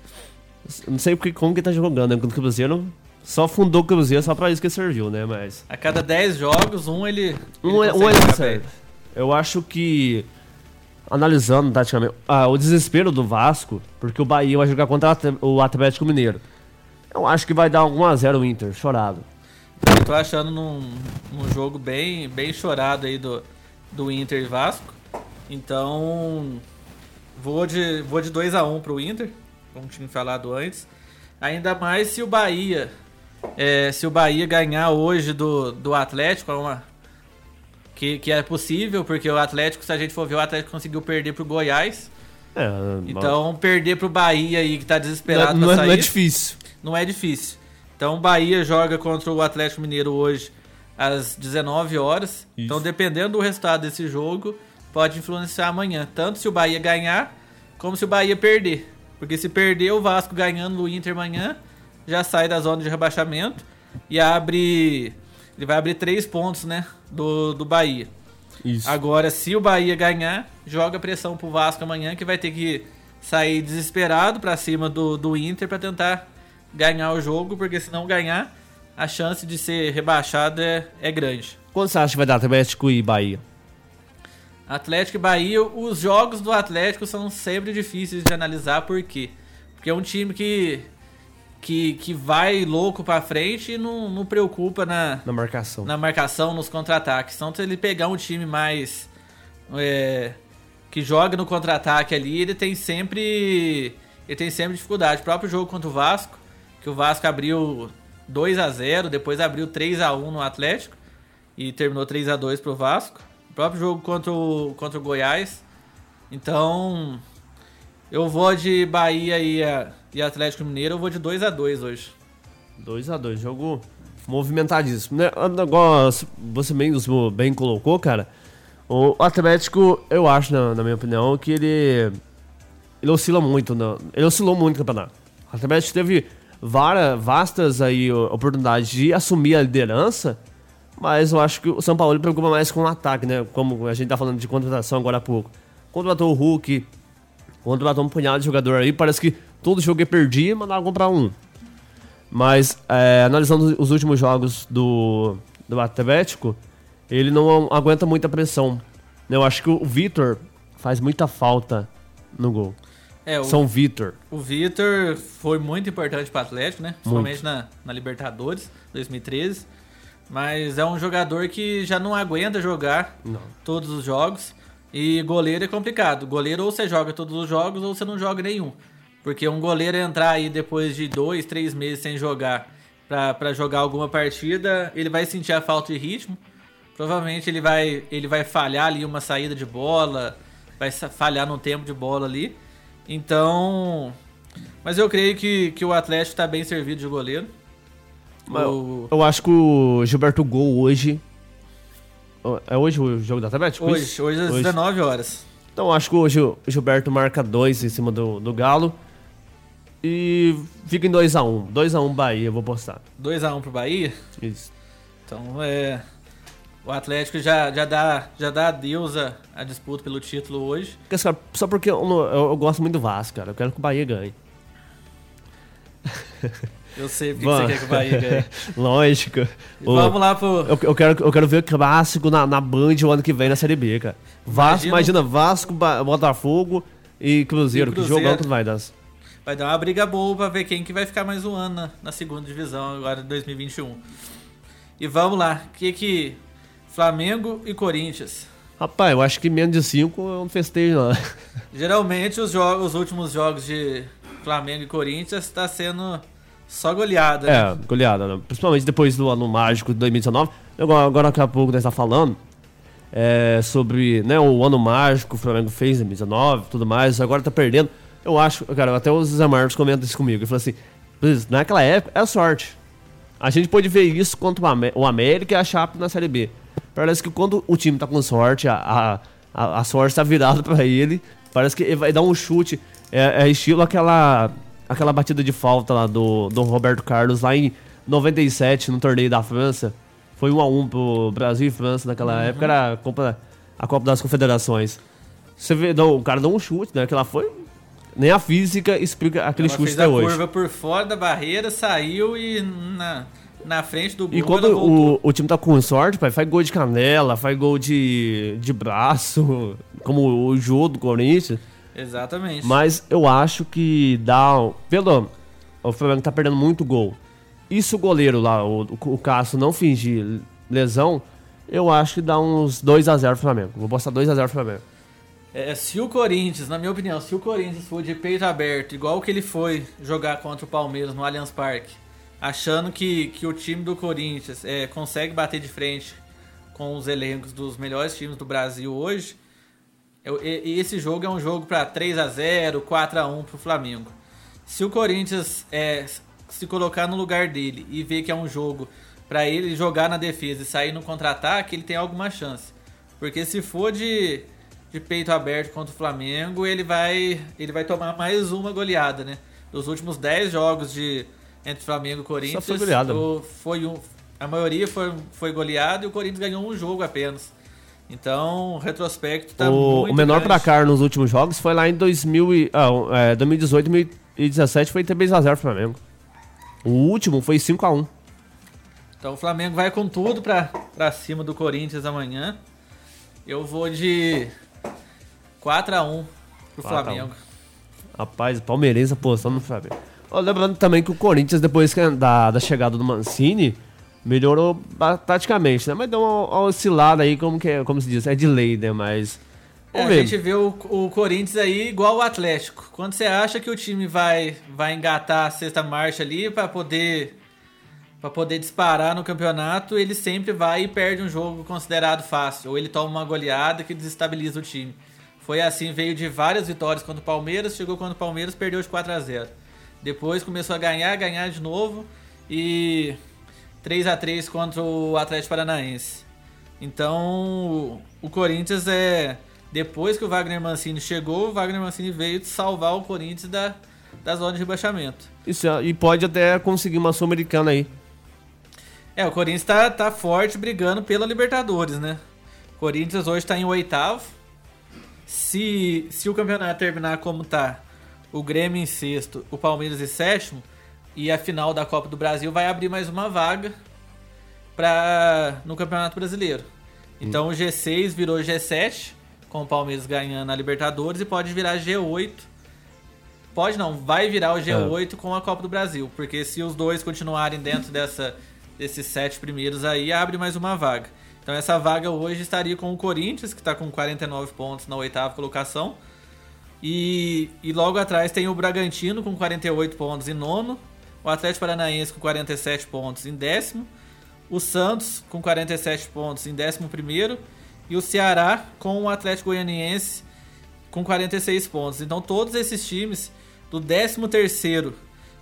eu não sei porque, como que ele tá jogando, né? Contra o Cruzeiro, só fundou o Cruzeiro só pra isso que serviu, né? Mas... A cada 10 jogos, um ele. Um, ele é- um consegue ele jogar serve. Eu acho que, analisando taticamente, ah, o desespero do Vasco, porque o Bahia vai jogar contra o At- o Atlético Mineiro. Eu acho que vai dar 1x0 o Inter, chorado. Eu tô achando num, num jogo bem, bem chorado aí do, do Inter e Vasco. Então, vou de, vou de 2 a 1 pro Inter, como tinha falado antes. Ainda mais se o Bahia, é, se o Bahia ganhar hoje do, do Atlético, é uma, que, que é possível, porque o Atlético, se a gente for ver, o Atlético conseguiu perder pro Goiás. É, Então, perder pro Bahia aí, que tá não, desesperado não pra é, sair não é difícil. não é difícil. Então o Bahia joga contra o Atlético Mineiro hoje às 19 horas. Então dependendo do resultado desse jogo, pode influenciar amanhã, tanto se o Bahia ganhar, como se o Bahia perder. Porque se perder o Vasco ganhando no Inter amanhã, já sai da zona de rebaixamento e abre ele vai abrir três pontos, né, do, do Bahia. Isso. Agora, se o Bahia ganhar, joga pressão pro Vasco amanhã, que vai ter que sair desesperado pra cima do, do Inter pra tentar ganhar o jogo, porque se não ganhar, a chance de ser rebaixado é, é grande. Quanto você acha que vai dar Atlético e Bahia? Atlético e Bahia, os jogos do Atlético são sempre difíceis de analisar, por quê? Porque é um time que, que, que vai louco pra frente e não, não preocupa na, Na marcação. na marcação, nos contra-ataques. Então, se ele pegar um time mais. é, que joga no contra-ataque ali, ele tem sempre. Ele tem sempre dificuldade. O próprio jogo contra o Vasco, que o Vasco abriu 2 a 0 depois abriu 3 a 1 no Atlético e terminou 3 a 2 pro Vasco. O próprio jogo contra o, contra o Goiás. Então. Eu vou de Bahia e, a- e Atlético Mineiro, eu vou de 2 a 2 hoje. 2x2, jogo movimentadíssimo. Né? Agora, você bem, bem colocou, cara. O Atlético, eu acho, na, na minha opinião, que ele. Ele oscila muito. Na, ele oscilou muito no campeonato. O Atlético teve várias, vastas aí oportunidades de assumir a liderança, mas eu acho que o São Paulo preocupa mais com o ataque, né? Como a gente tá falando de contratação agora há pouco. Contratou o Hulk, contratou um punhado de jogador aí, parece que todo jogo é perdia e mandava comprar um. Mas, é, analisando os últimos jogos do, do Atlético, ele não aguenta muita pressão. Eu acho que o Vitor faz muita falta no gol. É, o, São Vitor. o Vitor foi muito importante para o Atlético, né? Principalmente na, na Libertadores 2013. Mas é um jogador que já não aguenta jogar Não. todos os jogos. E goleiro é complicado. Goleiro ou você joga todos os jogos ou você não joga nenhum. Porque um goleiro entrar aí depois de dois, três meses sem jogar pra, pra jogar alguma partida, ele vai sentir a falta de ritmo. Provavelmente ele vai, ele vai falhar ali uma saída de bola, vai falhar no tempo de bola ali. Então. Mas eu creio que, que o Atlético tá bem servido de goleiro. Mas O- Eu acho que o Gilberto Gol hoje. É hoje o jogo do Atlético? Hoje, hoje às 19 horas. Então acho que hoje o Gilberto marca dois em cima do, do Galo. E fica em 2x1. 2x1 Bahia, eu vou postar. 2x1 pro Bahia. Isso. Então é. O Atlético já, já dá já dá adeus a, a disputa pelo título hoje. Porque, cara, só porque eu, eu- eu gosto muito do Vasco, cara. Eu quero que o Bahia ganhe. Eu sei porque Vamos. você quer que o Bahia ganhe. Lógico. Vamos lá pro. Eu, eu quero, eu quero ver o clássico na, na Band o ano que vem na Série B, cara. Vasco, Imagina- imagina, Vasco, Botafogo e Cruzeiro. E Que Cruzeiro. jogão que vai dar. Vai dar uma briga boa pra ver quem que vai ficar mais um ano na, na segunda divisão agora em 2021. E vamos lá. O que que. Flamengo e Corinthians. Rapaz, eu acho que menos de 5 eu não festejo, não. Geralmente os, jogos, os últimos jogos de Flamengo e Corinthians está sendo só goleada. né? É, goleada, né? Principalmente depois do ano mágico de 2019. Agora, agora daqui a pouco nós tá falando é, sobre né, o ano mágico que o Flamengo fez em 2019 tudo mais. Agora tá perdendo. Eu acho, cara, até o Zé Marcos comenta isso comigo. Ele falou assim: "Luiz, naquela época é sorte. A gente pode ver isso contra o Amé- o América e a Chape na Série B. Parece que quando o time tá com sorte, a, a, a, sorte tá virada pra ele. Parece que ele vai dar um chute. É, é estilo aquela, aquela batida de falta lá do, do Roberto Carlos lá em 97, no torneio da França. Foi 1 a 1 pro Brasil e França naquela época, era a Copa, a Copa das Confederações. Você vê, não, o cara deu um chute, né? Aquela foi. Nem a física explica aquele Ela chute fez até a hoje. curva por fora da barreira, saiu e na, na frente do gol E quando o, o time tá com sorte, pai, faz gol de canela, faz gol de, de braço, como o Jô do Corinthians. Exatamente. Mas eu acho que dá. Pelo. O Flamengo tá perdendo muito gol. E se o goleiro lá, o, o Cássio, não fingir lesão, eu acho que dá uns 2x0 pro Flamengo. Vou postar 2x0 pro Flamengo. É, se o Corinthians, na minha opinião, se o Corinthians for de peito aberto, igual que ele foi jogar contra o Palmeiras no Allianz Parque, achando que, que o time do Corinthians é, consegue bater de frente com os elencos dos melhores times do Brasil hoje, e- esse jogo é um jogo para 3 a 0 4 a 1 pro Flamengo. Se o Corinthians é, se colocar no lugar dele e ver que é um jogo para ele jogar na defesa e sair no contra-ataque, ele tem alguma chance. Porque se for de, de peito aberto contra o Flamengo, ele vai, ele vai tomar mais uma goleada, né? Dos últimos 10 jogos de entre Flamengo e Corinthians, foi goleada. o- foi um, a maioria foi, foi goleada e o Corinthians ganhou um jogo apenas. Então, o retrospecto tá o, muito o menor grande. placar nos últimos jogos foi lá em 2000 e, ah, é, 2018 2017 foi 3x0 pro Flamengo. O último foi 5x1. Então o Flamengo vai com tudo pra, pra cima do Corinthians amanhã. Eu vou de 4x1 pro 4 a 1. Flamengo. Rapaz, o palmeirense apostando no Flamengo. Lembrando também que o Corinthians, depois da, da chegada do Mancini, melhorou taticamente, né? Mas deu uma, uma oscilada aí, como, que é, como se diz, é de lei, né? Mas. É, a gente vê o, o Corinthians aí igual o Atlético. Quando você acha que o time vai, vai engatar a sexta marcha ali pra poder para poder disparar no campeonato, ele sempre vai e perde um jogo considerado fácil, ou ele toma uma goleada que desestabiliza o time. Foi assim, veio de várias vitórias contra o Palmeiras, chegou contra o Palmeiras, perdeu de 4 a 0. Depois começou a ganhar, ganhar de novo e 3 a 3 contra o Atlético Paranaense. Então, o Corinthians é depois que o Wagner Mancini chegou, o Wagner Mancini veio salvar o Corinthians da, da zona de rebaixamento. Isso, é- e pode até conseguir uma Sul-Americana aí. É, o Corinthians tá, tá forte brigando pela Libertadores, né? O Corinthians hoje tá em oitavo. Se, se o campeonato terminar como tá, o Grêmio em sexto, o Palmeiras em sétimo, e a final da Copa do Brasil vai abrir mais uma vaga pra, no Campeonato Brasileiro. Então o G6 virou G7, com o Palmeiras ganhando a Libertadores, e pode virar G8. Pode não, vai virar o G8 com a Copa do Brasil, porque se os dois continuarem dentro dessa, desses sete primeiros aí, abre mais uma vaga. Então essa vaga hoje estaria com o Corinthians, que está com 49 pontos na oitava colocação. E, e logo atrás tem o Bragantino com 48 pontos em nono, o Atlético Paranaense com 47 pontos em décimo, o Santos com 47 pontos em décimo primeiro e o Ceará com o Atlético Goianiense com 46 pontos. Então todos esses times do 13 terceiro,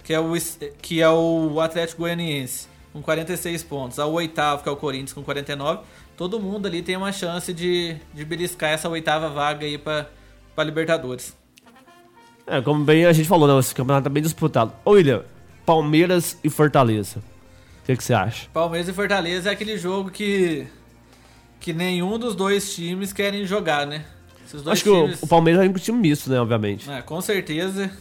que é o que é o Atlético Goianiense com 46 pontos, ao oitavo que é o Corinthians com 49, todo mundo ali tem uma chance de, de beliscar essa oitava vaga aí para Libertadores. É, como bem a gente falou, né? Esse campeonato tá bem disputado. Ô, William, Palmeiras e Fortaleza. O que, que você acha? Palmeiras e Fortaleza é aquele jogo que que nenhum dos dois times querem jogar, né? Acho que o, o Palmeiras vai com time misto, né? Obviamente. É, com certeza.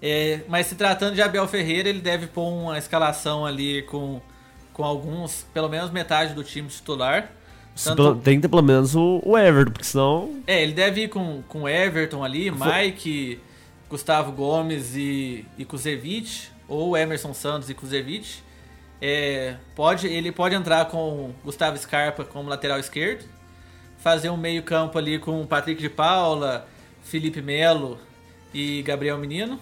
É, mas se tratando de Abel Ferreira, ele deve pôr uma escalação ali com, com alguns, pelo menos metade do time titular. Pelo- Tem que ter pelo menos o, o Everton, porque senão. É, ele deve ir com, com Everton ali, Mike, Gustavo Gomes e, e Kuzevic, ou Emerson Santos e Kuzevic. É, pode, ele pode entrar com Gustavo Scarpa como lateral esquerdo, fazer um meio campo ali com Patrick de Paula, Felipe Melo e Gabriel Menino.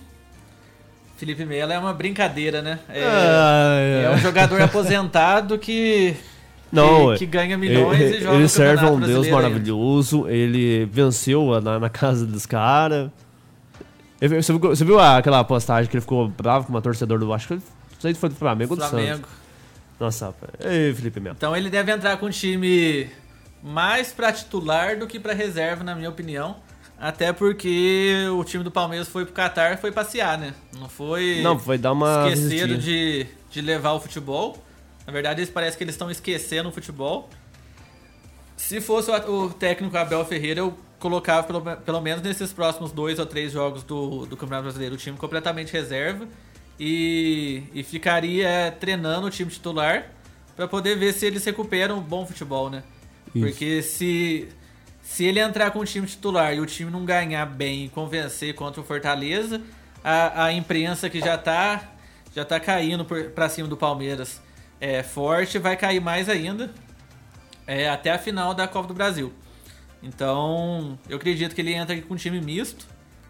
Felipe Melo é uma brincadeira, né? É, Ah, é um jogador aposentado que, Não, que, que ganha milhões ele, e joga ele serve a um Deus Brasileiro maravilhoso. Ele venceu na, na casa dos caras. Você viu, você viu aquela postagem que ele ficou bravo com uma torcedor do. Acho que não sei se foi do Flamengo ou do Flamengo. Santos. Nossa. Ei, Felipe Melo. Então ele deve entrar com um time mais pra titular do que pra reserva, na minha opinião. Até porque o time do Palmeiras foi pro Catar e foi passear, né? Não foi. Não, foi dar uma. esqueceram de, de levar o futebol. Na verdade, eles parece que eles estão esquecendo o futebol. Se fosse o, o técnico Abel Ferreira, eu colocava pelo, pelo menos nesses próximos dois ou três jogos do, do Campeonato Brasileiro o time completamente reserva e, e ficaria treinando o time titular para poder ver se eles recuperam um bom futebol, né? Isso. Porque se, se ele entrar com o time titular e o time não ganhar bem e convencer contra o Fortaleza, a, a imprensa que já tá, já tá caindo pra cima do Palmeiras é forte, vai cair mais ainda é, até a final da Copa do Brasil. Então, eu acredito que ele entra aqui com um time misto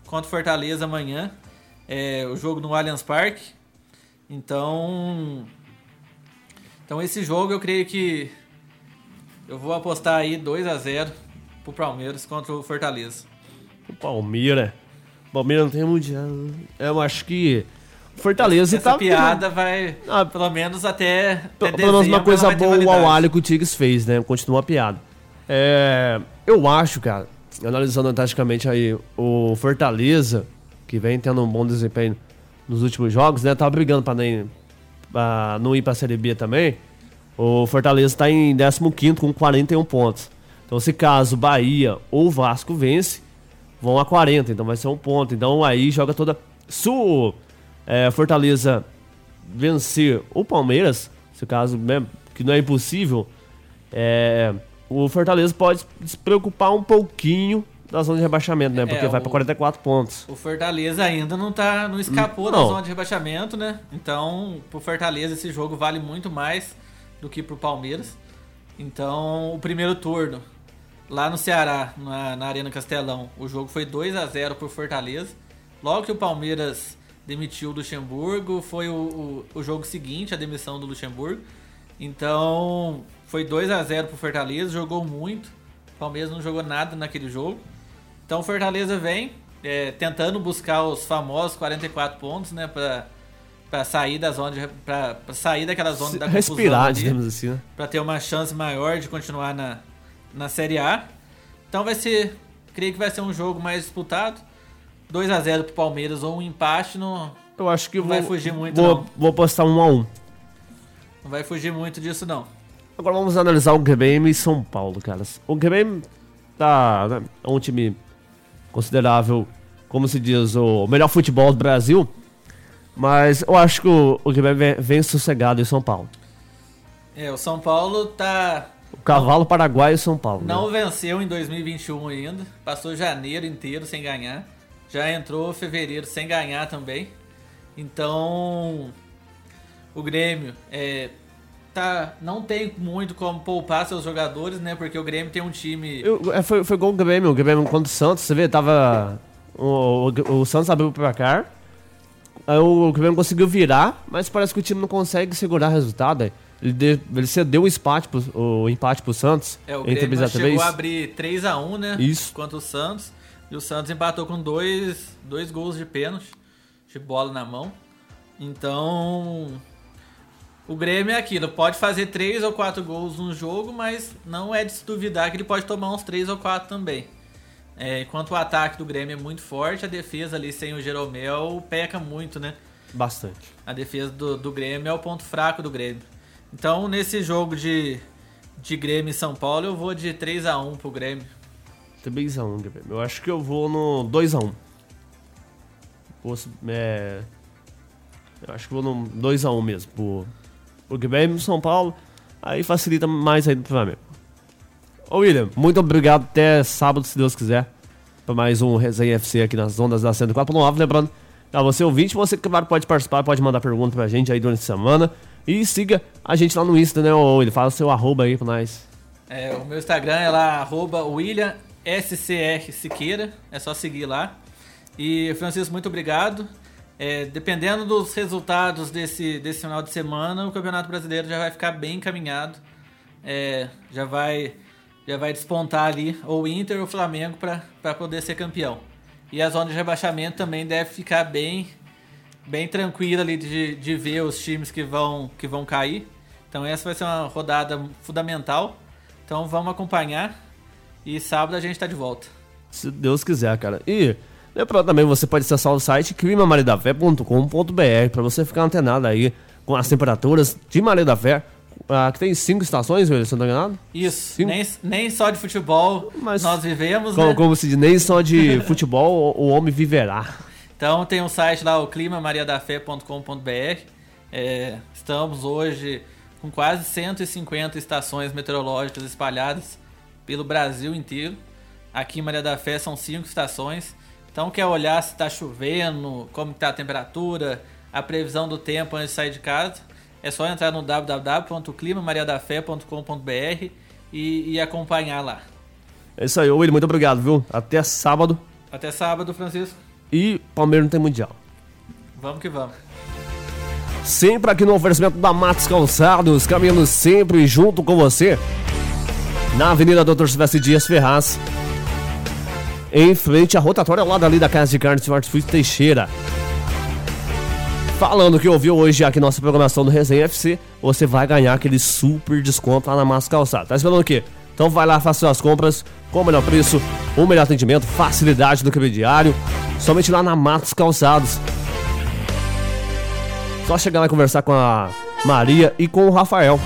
contra o Fortaleza amanhã. É, o jogo no Allianz Parque. Então, então esse jogo eu creio que eu vou apostar aí 2 a 0 pro Palmeiras contra o Fortaleza. O Palmeiras. O Palmeiras não tem mundial. Eu acho que. Fortaleza Essa tá. piada vai Ah, pelo menos até, até Pelo menos uma coisa boa o. Awali que o Tigres fez, né? Continua a piada. É, eu acho, cara, analisando taticamente aí, o Fortaleza, que vem tendo um bom desempenho nos últimos jogos, né? Tava brigando pra, nem, pra não ir pra Série B também. O Fortaleza tá em 15 com 41 pontos. Então, se caso Bahia ou Vasco vence, vão a 40, então vai ser um ponto. Então aí joga toda. Se o é, Fortaleza vencer o Palmeiras, se caso mesmo, que não é impossível, é, o Fortaleza pode se preocupar um pouquinho da zona de rebaixamento, né? Porque É, vai pra 44 pontos. O Fortaleza ainda não tá, não escapou da Não. zona de rebaixamento, né? Então, pro Fortaleza esse jogo vale muito mais do que pro Palmeiras. Então, o primeiro turno lá no Ceará, na, na Arena Castelão, o jogo foi 2 a 0 pro Fortaleza. Logo que o Palmeiras demitiu o Luxemburgo, foi o, o, o jogo seguinte, a demissão do Luxemburgo. Então, foi 2 a 0 pro Fortaleza, jogou muito. O Palmeiras não jogou nada naquele jogo. Então o Fortaleza vem é, tentando buscar os famosos 44 pontos, né, pra, pra sair da zona pra sair daquela zona da confusão Respirar, ali, digamos assim, né? pra ter uma chance maior de continuar na, na Série A. Então vai ser, creio que vai ser um jogo mais disputado. 2 a 0 pro Palmeiras ou um empate não, Eu acho que vou, vai fugir muito, vou, não. vou postar um a um. Não vai fugir muito disso não. Agora vamos analisar o Grêmio e São Paulo, caras. O Grêmio tá, né, é um time considerável, como se diz, o melhor futebol do Brasil. Mas eu acho que o, o Grêmio vem, vem sossegado em São Paulo. É, o São Paulo tá O cavalo paraguaio e São Paulo. né? não venceu em 2021 ainda, passou janeiro inteiro sem ganhar. Já entrou fevereiro sem ganhar também. Então, o Grêmio é, tá, não tem muito como poupar seus jogadores, né? Porque o Grêmio tem um time. Eu- é, foi, foi gol do Grêmio, o Grêmio contra o Santos, você vê, tava. O, o, o Santos abriu o placar. Aí o Grêmio conseguiu virar, mas parece que o time não consegue segurar o resultado. aí. Ele, de- ele cedeu o empate, pro, o empate pro Santos. É, o entre Grêmio 3 a chegou 3. a abrir 3x1, né? Isso. Contra o Santos. E o Santos empatou com dois, dois gols de pênalti, de bola na mão. Então, o Grêmio é aquilo, pode fazer três ou quatro gols no jogo, mas não é de se duvidar que ele pode tomar uns três ou quatro também. É, enquanto o ataque do Grêmio é muito forte, a defesa ali sem o Jeromel peca muito, né? Bastante. A defesa do, do Grêmio é o ponto fraco do Grêmio. Então, nesse jogo de, de Grêmio e São Paulo, eu vou de 3x1 pro Grêmio. 3x1, Grêmio. Eu acho que eu vou no 2x1. Vou, é, eu acho que vou no 2x1 mesmo. Pro, pro Grêmio e São Paulo. Aí facilita mais ainda pro Flamengo. Ô William, muito obrigado. Até sábado, se Deus quiser. Pra mais um Resenha FC aqui nas ondas da 104.9. Lembrando, a você ouvinte, você claro, pode participar, pode mandar pergunta pra gente aí durante a semana. E siga a gente lá no Insta, né? Ô William, fala seu arroba aí pra nós. É, o meu Instagram é lá, arroba William SCR Siqueira. É só seguir lá. E, Francisco, muito obrigado. É, dependendo dos resultados desse, desse final de semana, o Campeonato Brasileiro já vai ficar bem encaminhado. É, já vai já vai despontar ali ou o Inter ou o Flamengo para poder ser campeão. E a zona de rebaixamento também deve ficar bem bem tranquila ali de, de ver os times que vão, que vão cair. Então essa vai ser uma rodada fundamental. Então vamos acompanhar. E sábado a gente tá de volta. Se Deus quiser, cara. E lembrando também, você pode acessar o site climamaridafé.com.br para você ficar antenado aí com as temperaturas de Maria da Fé. Ah, que tem cinco estações, velho, eu não tô enganado. Isso, nem, nem só de futebol Mas nós vivemos, Como, né? como se diz, nem só de futebol o o homem viverá. Então tem um site lá, o climamariadafé.com.br. É, estamos hoje com quase 150 estações meteorológicas espalhadas pelo Brasil inteiro. Aqui em Maria da Fé são cinco estações. Então quer olhar se está chovendo, como está a temperatura, a previsão do tempo antes de sair de casa, é só entrar no www.climamariadafé.com.br e, e acompanhar lá. É isso aí, William, muito obrigado, viu? Até sábado. Até sábado, Francisco. E Palmeiras não tem mundial. Vamos que vamos. Sempre aqui no oferecimento da Matos Calçados, caminhando sempre junto com você. Na Avenida Doutor Silvestre Dias Ferraz. Em frente à rotatória lá dali da Casa de Carnes Smart Food Teixeira. Falando que ouviu hoje aqui nossa programação do Resenha FC, você vai ganhar aquele super desconto lá na Matos Calçados. Tá esperando o quê? Então vai lá, faça suas compras com o melhor preço, o melhor atendimento, facilidade do crediário. Somente lá na Matos Calçados. Só chegar lá e conversar com a Maria e com o Rafael.